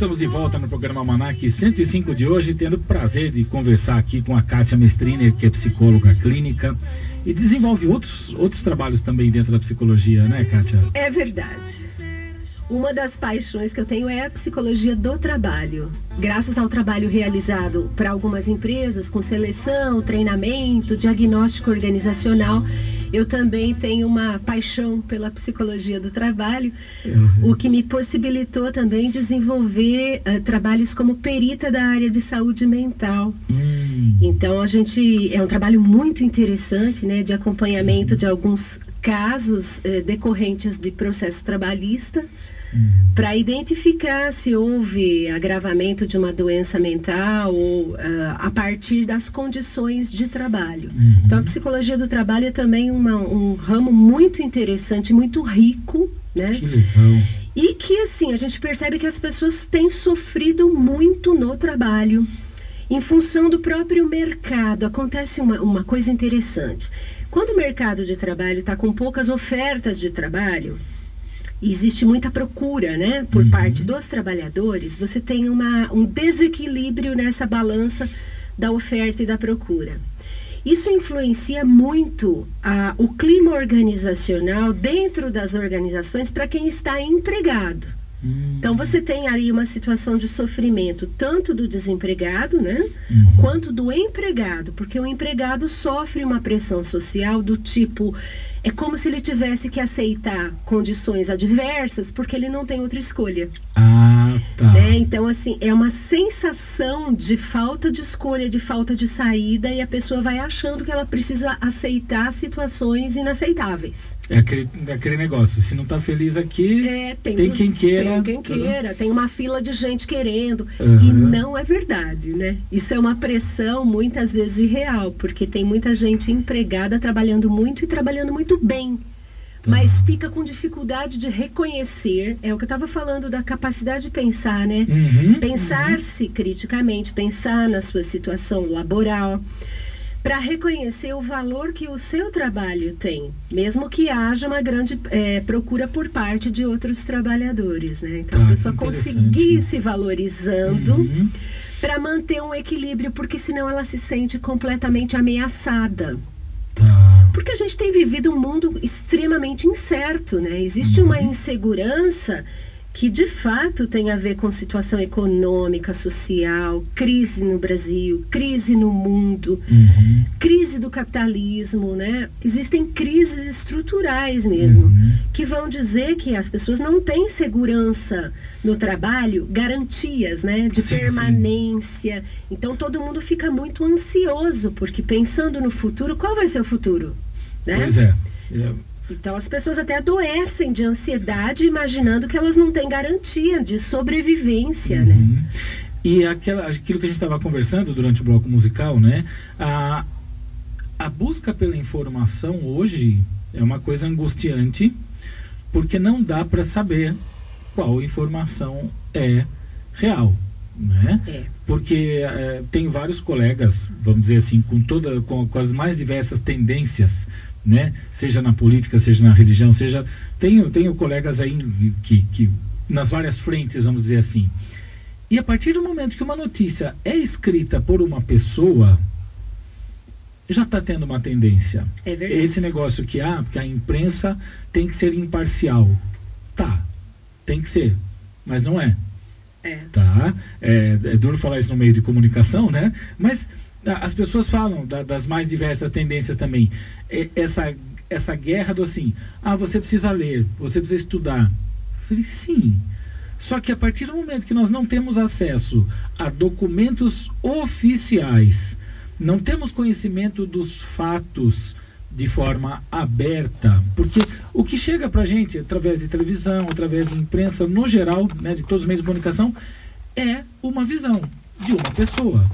estamos de volta no programa Manac 105 de hoje, tendo o prazer de conversar aqui com a Kátia Mestriner, que é psicóloga clínica e desenvolve outros, outros trabalhos também dentro da psicologia, né, Kátia? É verdade. Uma das paixões que eu tenho é a psicologia do trabalho. Graças ao trabalho realizado para algumas empresas com seleção, treinamento, diagnóstico organizacional, eu também tenho uma paixão pela psicologia do trabalho, uhum. o que me possibilitou também desenvolver uh, trabalhos como perita da área de saúde mental. Uhum. Então a gente é um trabalho muito interessante, né, de acompanhamento uhum. de alguns casos uh, decorrentes de processo trabalhista. Para identificar se houve agravamento de uma doença mental ou uh, a partir das condições de trabalho. Uhum. Então, a psicologia do trabalho é também uma, um ramo muito interessante, muito rico, né? Que legal. E que, assim, a gente percebe que as pessoas têm sofrido muito no trabalho. Em função do próprio mercado, acontece uma, uma coisa interessante. Quando o mercado de trabalho está com poucas ofertas de trabalho, existe muita procura, né, por uhum. parte dos trabalhadores, você tem uma, um desequilíbrio nessa balança da oferta e da procura. Isso influencia muito a, o clima organizacional dentro das organizações para quem está empregado. Uhum. Então você tem aí uma situação de sofrimento tanto do desempregado, né, uhum. quanto do empregado, porque o empregado sofre uma pressão social do tipo é como se ele tivesse que aceitar condições adversas porque ele não tem outra escolha. Ah, tá. Né? Então, assim, é uma sensação de falta de escolha, de falta de saída, e a pessoa vai achando que ela precisa aceitar situações inaceitáveis. É aquele, é aquele negócio, se não está feliz aqui, é, tem, tem, quem queira. Tem quem queira, tem uma fila de gente querendo. Uhum. E não é verdade, né? Isso é uma pressão muitas vezes irreal, porque tem muita gente empregada trabalhando muito e trabalhando muito bem. Mas fica com dificuldade de reconhecer, é o que eu estava falando da capacidade de pensar, né? Uhum, Pensar-se uhum. criticamente, pensar na sua situação laboral para reconhecer o valor que o seu trabalho tem, mesmo que haja uma grande é, procura por parte de outros trabalhadores. Né? Então, tá, a pessoa conseguir se valorizando uhum. para manter um equilíbrio, porque senão ela se sente completamente ameaçada. Porque a gente tem vivido um mundo extremamente incerto, né? Existe uhum. uma insegurança que de fato tem a ver com situação econômica, social, crise no Brasil, crise no mundo, uhum. crise do capitalismo, né? Existem crises estruturais mesmo, uhum. que vão dizer que as pessoas não têm segurança no trabalho, garantias, né, de sim, permanência. Sim. Então todo mundo fica muito ansioso, porque pensando no futuro, qual vai ser o futuro? Né? Pois é. é então as pessoas até adoecem de ansiedade imaginando que elas não têm garantia de sobrevivência, né? uhum. né? E aquela, aquilo que a gente estava conversando durante o bloco musical, né? A, a busca pela informação hoje é uma coisa angustiante, porque não dá para saber qual informação é real. Né? É. Porque é, tem vários colegas, vamos dizer assim, com, toda, com, com as mais diversas tendências né? Seja na política, seja na religião, seja tenho tenho colegas aí que, que nas várias frentes, vamos dizer assim. E a partir do momento que uma notícia é escrita por uma pessoa, já está tendo uma tendência. É verdade. Esse negócio que ah, porque a imprensa tem que ser imparcial. Tá, tem que ser, mas não é. É. Tá? É, é duro falar isso no meio de comunicação, né? Mas as pessoas falam da, das mais diversas tendências também. Essa, essa guerra do assim, ah, você precisa ler, você precisa estudar. Eu falei, sim. Só que a partir do momento que nós não temos acesso a documentos oficiais, não temos conhecimento dos fatos de forma aberta, porque o que chega para a gente através de televisão, através de imprensa, no geral, né, de todos os meios de comunicação, é uma visão de uma pessoa.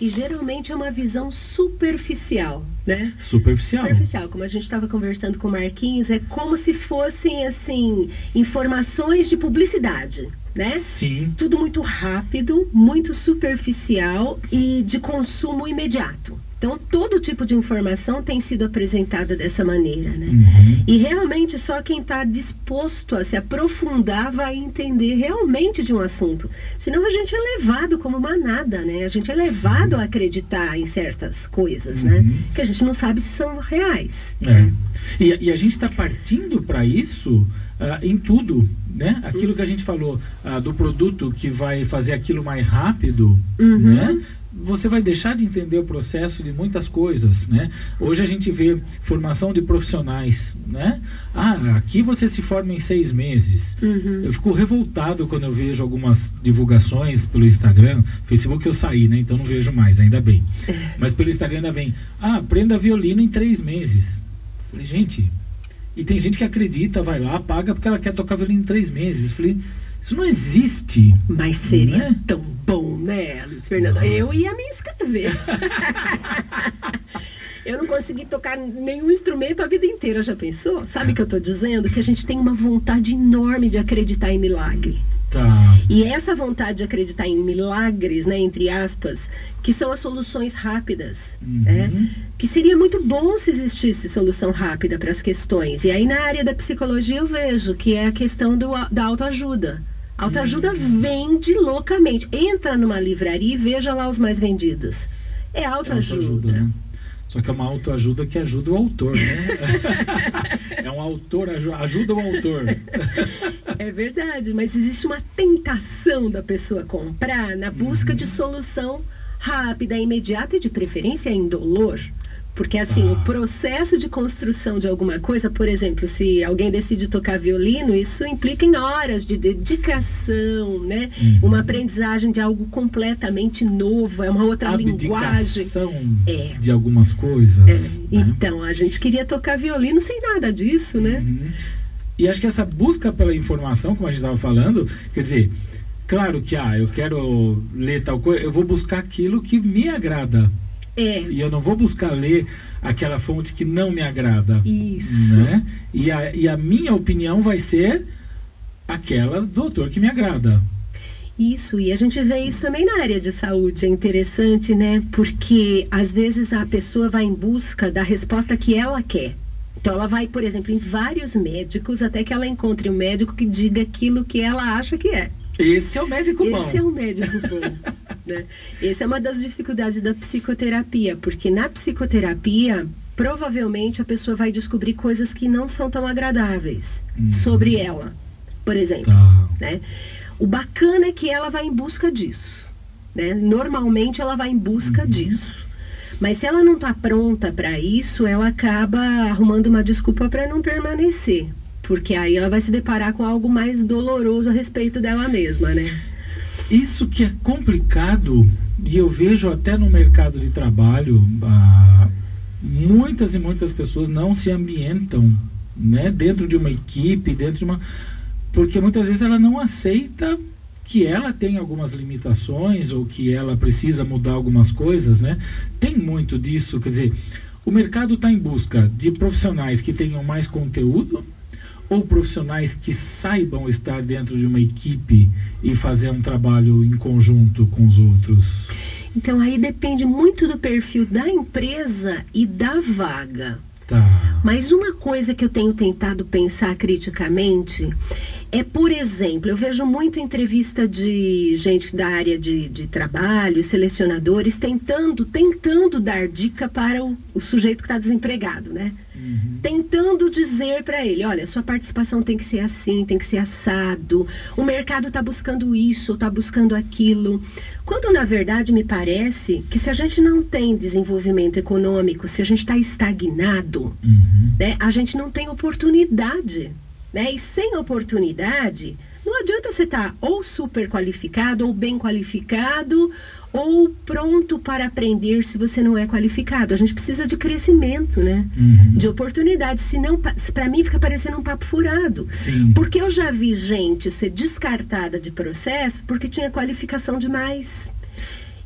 E geralmente é uma visão superficial, né? Superficial. Superficial. Como a gente estava conversando com o Marquinhos, é como se fossem, assim, informações de publicidade, né? Sim. Tudo muito rápido, muito superficial e de consumo imediato. Então, todo tipo de informação tem sido apresentada dessa maneira, né? Uhum. E realmente só quem está disposto a se aprofundar vai entender realmente de um assunto. Senão a gente é levado como manada, né? A gente é levado Sim. a acreditar em certas coisas, né? uhum. né? Que a gente não sabe se são reais. É. Né? E, e, a gente está partindo para isso Uh, em tudo, né? Aquilo que a gente falou uh, do produto que vai fazer aquilo mais rápido, uhum. né? Você vai deixar de entender o processo de muitas coisas, né? Hoje a gente vê formação de profissionais, né? Ah, aqui você se forma em seis meses. Uhum. Eu fico revoltado quando eu vejo algumas divulgações pelo Instagram, Facebook eu saí, né? Então não vejo mais, ainda bem. É. Mas pelo Instagram ainda vem, ah, aprenda violino em três meses. falei, gente, e tem gente que acredita, vai lá, paga porque ela quer tocar violino em três meses. falei, isso não existe. Mas seria né? tão bom, né, Luiz Fernando? Ah. Eu ia me inscrever. eu não consegui tocar nenhum instrumento a vida inteira, já pensou? Sabe o que eu estou dizendo? Que a gente tem uma vontade enorme de acreditar em milagre. Tá. E essa vontade de acreditar em milagres, né, entre aspas, que são as soluções rápidas, uhum. né? Que seria muito bom se existisse solução rápida para as questões. E aí na área da psicologia eu vejo que é a questão do, da autoajuda. Autoajuda uhum. vende loucamente. Entra numa livraria e veja lá os mais vendidos. É autoajuda. É autoajuda né? Só que é uma autoajuda que ajuda o autor, né? é um autor, ajuda o autor. é verdade, mas existe uma tentação da pessoa comprar na busca uhum. de solução rápida, imediata e de preferência indolor. Porque assim, ah. o processo de construção de alguma coisa, por exemplo, se alguém decide tocar violino, isso implica em horas de dedicação, né? Uhum. Uma aprendizagem de algo completamente novo, é uma outra linguagem. É. De algumas coisas. É. Né? Então, a gente queria tocar violino sem nada disso, né? Uhum. E acho que essa busca pela informação, como a gente estava falando, quer dizer, claro que ah, eu quero ler tal coisa, eu vou buscar aquilo que me agrada. É. E eu não vou buscar ler aquela fonte que não me agrada. Isso. Né? E, a, e a minha opinião vai ser aquela do autor que me agrada. Isso, e a gente vê isso também na área de saúde. É interessante, né? Porque às vezes a pessoa vai em busca da resposta que ela quer. Então ela vai, por exemplo, em vários médicos até que ela encontre um médico que diga aquilo que ela acha que é. Esse é o médico Esse bom. Esse é o médico bom. né? Essa é uma das dificuldades da psicoterapia, porque na psicoterapia, provavelmente a pessoa vai descobrir coisas que não são tão agradáveis uhum. sobre ela, por exemplo. Tá. Né? O bacana é que ela vai em busca disso. Né? Normalmente ela vai em busca uhum. disso. Mas se ela não está pronta para isso, ela acaba arrumando uma desculpa para não permanecer porque aí ela vai se deparar com algo mais doloroso a respeito dela mesma, né? Isso que é complicado, e eu vejo até no mercado de trabalho, ah, muitas e muitas pessoas não se ambientam né, dentro de uma equipe, dentro de uma. Porque muitas vezes ela não aceita que ela tem algumas limitações ou que ela precisa mudar algumas coisas, né? Tem muito disso, quer dizer, o mercado está em busca de profissionais que tenham mais conteúdo, ou profissionais que saibam estar dentro de uma equipe e fazer um trabalho em conjunto com os outros? Então aí depende muito do perfil da empresa e da vaga. Tá. Mas uma coisa que eu tenho tentado pensar criticamente é, por exemplo, eu vejo muito entrevista de gente da área de, de trabalho, selecionadores, tentando, tentando dar dica para o, o sujeito que está desempregado, né? Uhum. Tentando dizer para ele, olha, sua participação tem que ser assim, tem que ser assado, o mercado está buscando isso, está buscando aquilo. Quando, na verdade, me parece que se a gente não tem desenvolvimento econômico, se a gente está estagnado, uhum. né, a gente não tem oportunidade né? E sem oportunidade, não adianta você estar tá ou super qualificado, ou bem qualificado, ou pronto para aprender se você não é qualificado. A gente precisa de crescimento, né? Uhum. De oportunidade. Senão, para mim, fica parecendo um papo furado. Sim. Porque eu já vi gente ser descartada de processo porque tinha qualificação demais.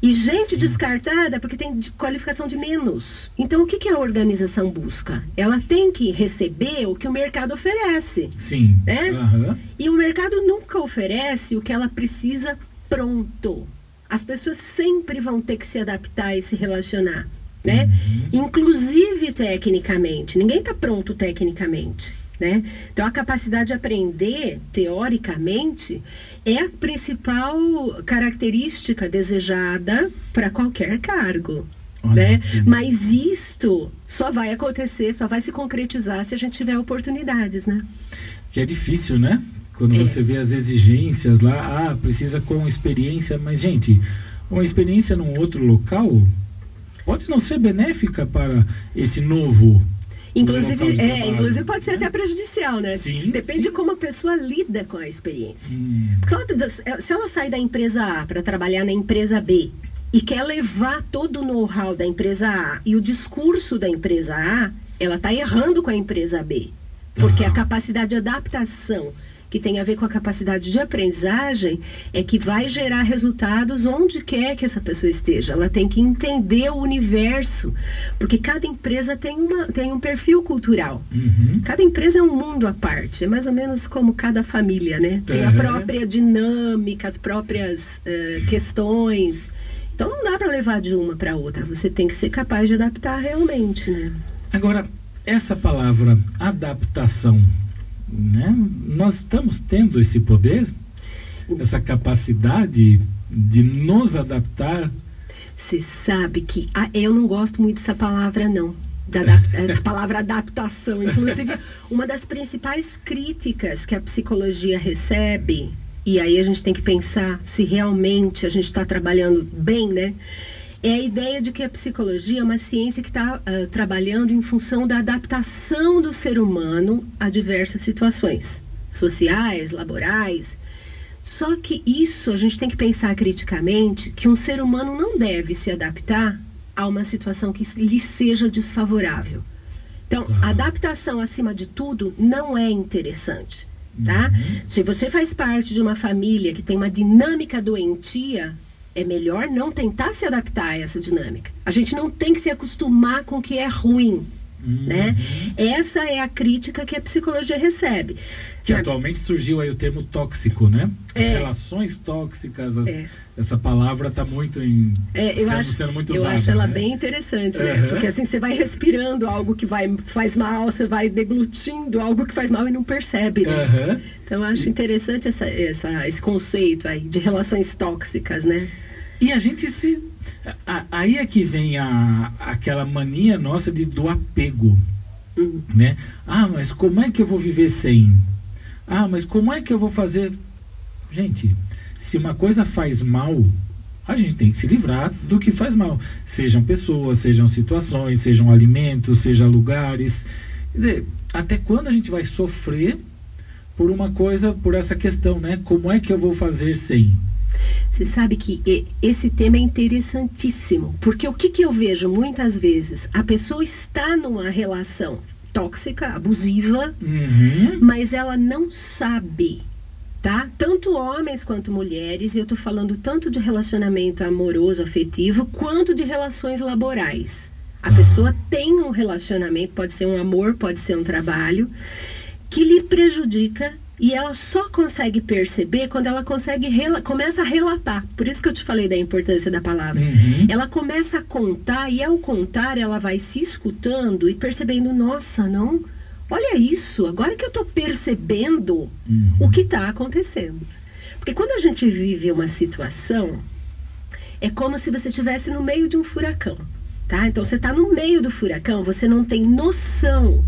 E gente Sim. descartada porque tem qualificação de menos. Então, o que, que a organização busca? Ela tem que receber o que o mercado oferece. Sim. Né? Uhum. E o mercado nunca oferece o que ela precisa pronto. As pessoas sempre vão ter que se adaptar e se relacionar. né? Uhum. Inclusive tecnicamente. Ninguém está pronto tecnicamente. Né? Então, a capacidade de aprender, teoricamente, é a principal característica desejada para qualquer cargo. Né? Mas isto só vai acontecer, só vai se concretizar se a gente tiver oportunidades, né? Que é difícil, né? Quando é. você vê as exigências lá, ah, precisa com experiência, mas gente, uma experiência num outro local pode não ser benéfica para esse novo Inclusive, é, inclusive pode ser né? até prejudicial, né? Sim, Depende sim. de como a pessoa lida com a experiência. Hum. Ela, se ela sai da empresa A para trabalhar na empresa B e quer levar todo o know-how da empresa A e o discurso da empresa A, ela está errando com a empresa B. Porque ah. a capacidade de adaptação que tem a ver com a capacidade de aprendizagem, é que vai gerar resultados onde quer que essa pessoa esteja. Ela tem que entender o universo, porque cada empresa tem, uma, tem um perfil cultural. Uhum. Cada empresa é um mundo à parte, é mais ou menos como cada família, né? Tem uhum. a própria dinâmica, as próprias uh, questões. Então não dá para levar de uma para outra. Você tem que ser capaz de adaptar realmente, né? Agora, essa palavra adaptação né? Nós estamos tendo esse poder, essa capacidade de nos adaptar. Você sabe que ah, eu não gosto muito dessa palavra, não. Da, essa palavra adaptação. Inclusive, uma das principais críticas que a psicologia recebe, e aí a gente tem que pensar se realmente a gente está trabalhando bem, né? é a ideia de que a psicologia é uma ciência que está uh, trabalhando em função da adaptação do ser humano a diversas situações sociais, laborais. Só que isso a gente tem que pensar criticamente que um ser humano não deve se adaptar a uma situação que lhe seja desfavorável. Então, adaptação acima de tudo não é interessante. Tá? Uhum. Se você faz parte de uma família que tem uma dinâmica doentia, é melhor não tentar se adaptar a essa dinâmica. A gente não tem que se acostumar com o que é ruim. Uhum. Né? Essa é a crítica que a psicologia recebe. Que Na... atualmente surgiu aí o termo tóxico, né? As é. relações tóxicas, as, é. essa palavra está muito em, é, eu sendo, acho, sendo muito usada. Eu acho ela né? bem interessante, uhum. né? Porque assim você vai respirando algo que vai, faz mal, você vai deglutindo algo que faz mal e não percebe, né? Uhum. Então eu acho interessante essa, essa, esse conceito aí de relações tóxicas, né? E a gente se. Aí é que vem a, aquela mania nossa de, do apego. Uhum. Né? Ah, mas como é que eu vou viver sem? Ah, mas como é que eu vou fazer? Gente, se uma coisa faz mal, a gente tem que se livrar do que faz mal. Sejam pessoas, sejam situações, sejam alimentos, sejam lugares. Quer dizer, até quando a gente vai sofrer por uma coisa, por essa questão, né? Como é que eu vou fazer sem? Você sabe que esse tema é interessantíssimo, porque o que, que eu vejo muitas vezes? A pessoa está numa relação tóxica, abusiva, uhum. mas ela não sabe, tá? Tanto homens quanto mulheres, e eu estou falando tanto de relacionamento amoroso, afetivo, quanto de relações laborais. A uhum. pessoa tem um relacionamento, pode ser um amor, pode ser um trabalho, que lhe prejudica e ela só consegue perceber quando ela consegue começa a relatar. Por isso que eu te falei da importância da palavra. Uhum. Ela começa a contar e ao contar ela vai se escutando e percebendo, nossa, não, olha isso, agora que eu estou percebendo uhum. o que está acontecendo. Porque quando a gente vive uma situação, é como se você estivesse no meio de um furacão. Tá? Então você está no meio do furacão, você não tem noção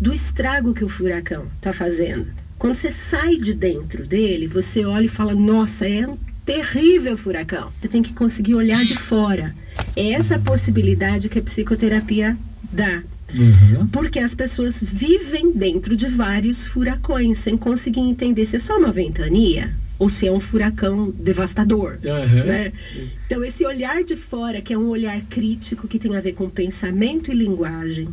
do estrago que o furacão está fazendo. Quando você sai de dentro dele, você olha e fala: Nossa, é um terrível furacão. Você tem que conseguir olhar de fora. É essa possibilidade que a psicoterapia dá. Uhum. Porque as pessoas vivem dentro de vários furacões sem conseguir entender se é só uma ventania ou se é um furacão devastador. Uhum. Né? Então, esse olhar de fora, que é um olhar crítico que tem a ver com pensamento e linguagem,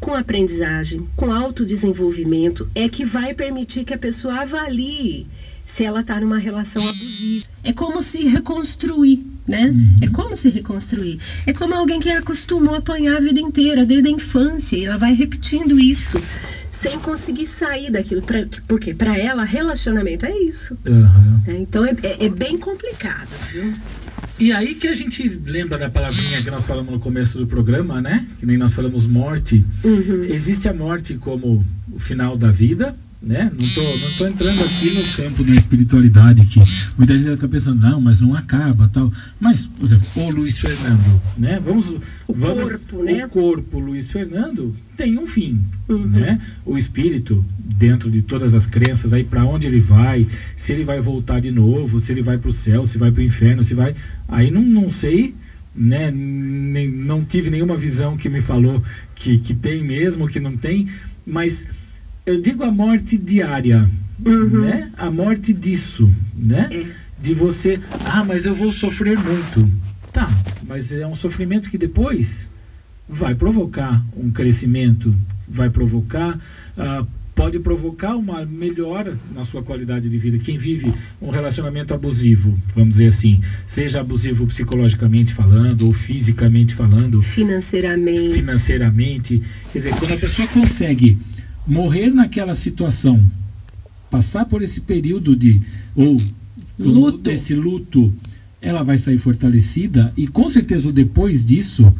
com aprendizagem, com autodesenvolvimento, é que vai permitir que a pessoa avalie se ela está numa relação abusiva. É como se reconstruir, né? Uhum. É como se reconstruir. É como alguém que acostumou a apanhar a vida inteira, desde a infância, e ela vai repetindo isso sem conseguir sair daquilo. Pra, porque para ela, relacionamento é isso. Uhum. É, então é, é, é, bem complicado, viu? E aí que a gente lembra da palavrinha que nós falamos no começo do programa, né? Que nem nós falamos morte. Uhum. Existe a morte como o final da vida, né? Não estou não tô entrando aqui no campo da espiritualidade que muita gente está pensando, não, mas não acaba, tal. Mas, por exemplo, o Luiz Fernando, né? Vamos, o vamos, corpo, né? O corpo Luiz Fernando tem um fim, uhum. né? O espírito, dentro de todas as crenças, aí para onde ele vai, se ele vai voltar de novo, se ele vai para o céu, se vai para o inferno, se vai, aí não, não sei né, nem, não tive nenhuma visão que me falou que, que tem mesmo, que não tem, mas eu digo a morte diária, uhum. né? A morte disso, né? É. De você, ah, mas eu vou sofrer muito. Tá, mas é um sofrimento que depois vai provocar um crescimento, vai provocar, uh, pode provocar uma melhora na sua qualidade de vida. Quem vive um relacionamento abusivo, vamos dizer assim, seja abusivo psicologicamente falando ou fisicamente falando, financeiramente, financeiramente, quer dizer, quando a pessoa consegue morrer naquela situação, passar por esse período de ou luto. desse luto, ela vai sair fortalecida e com certeza depois disso,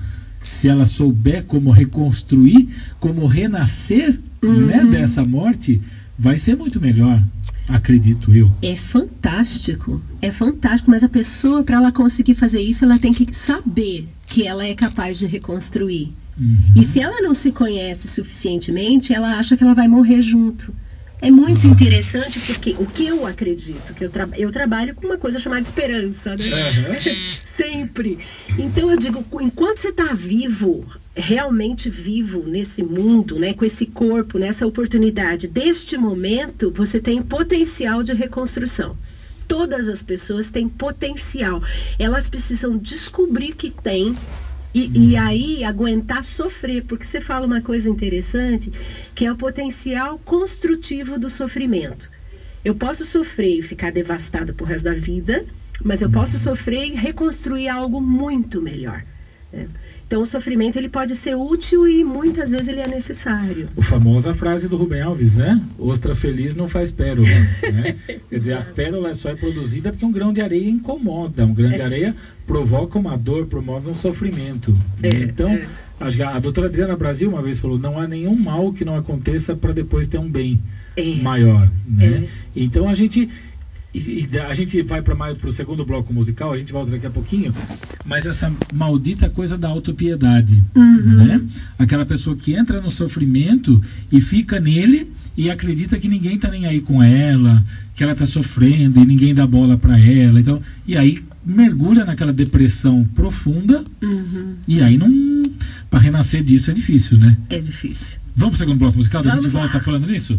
se ela souber como reconstruir, como renascer uhum. né, dessa morte, vai ser muito melhor, acredito eu. É fantástico, é fantástico, mas a pessoa para ela conseguir fazer isso, ela tem que saber que ela é capaz de reconstruir. Uhum. E se ela não se conhece suficientemente, ela acha que ela vai morrer junto. É muito uhum. interessante porque o que eu acredito, que eu, tra eu trabalho com uma coisa chamada esperança, né? Uhum. Sempre. Então eu digo, enquanto você está vivo, realmente vivo nesse mundo, né, com esse corpo, nessa oportunidade, deste momento, você tem potencial de reconstrução. Todas as pessoas têm potencial. Elas precisam descobrir que têm e, e, aí aguentar sofrer, porque você fala uma coisa interessante, que é o potencial construtivo do sofrimento. Eu posso sofrer e ficar devastada por resto da vida, mas eu posso sofrer e reconstruir algo muito melhor. Né? Então o sofrimento ele pode ser útil e muitas vezes ele é necessário. O famosa frase do Rubem Alves, né? Ostra feliz não faz pérola. Né? Quer dizer, a pérola só é produzida porque um grão de areia incomoda. Um grão é. de areia provoca uma dor, promove um sofrimento. É, então, é. a, a doutora Adriana Brasil uma vez falou: não há nenhum mal que não aconteça para depois ter um bem é. maior. Né? É. Então a gente e, e a gente vai para o segundo bloco musical, a gente volta daqui a pouquinho, mas essa maldita coisa da autopiedade, uhum. né? Aquela pessoa que entra no sofrimento e fica nele e acredita que ninguém está nem aí com ela, que ela está sofrendo e ninguém dá bola para ela, então, e aí mergulha naquela depressão profunda uhum. e aí não para renascer disso é difícil, né? É difícil. Vamos para o segundo bloco musical, a gente volta falando nisso?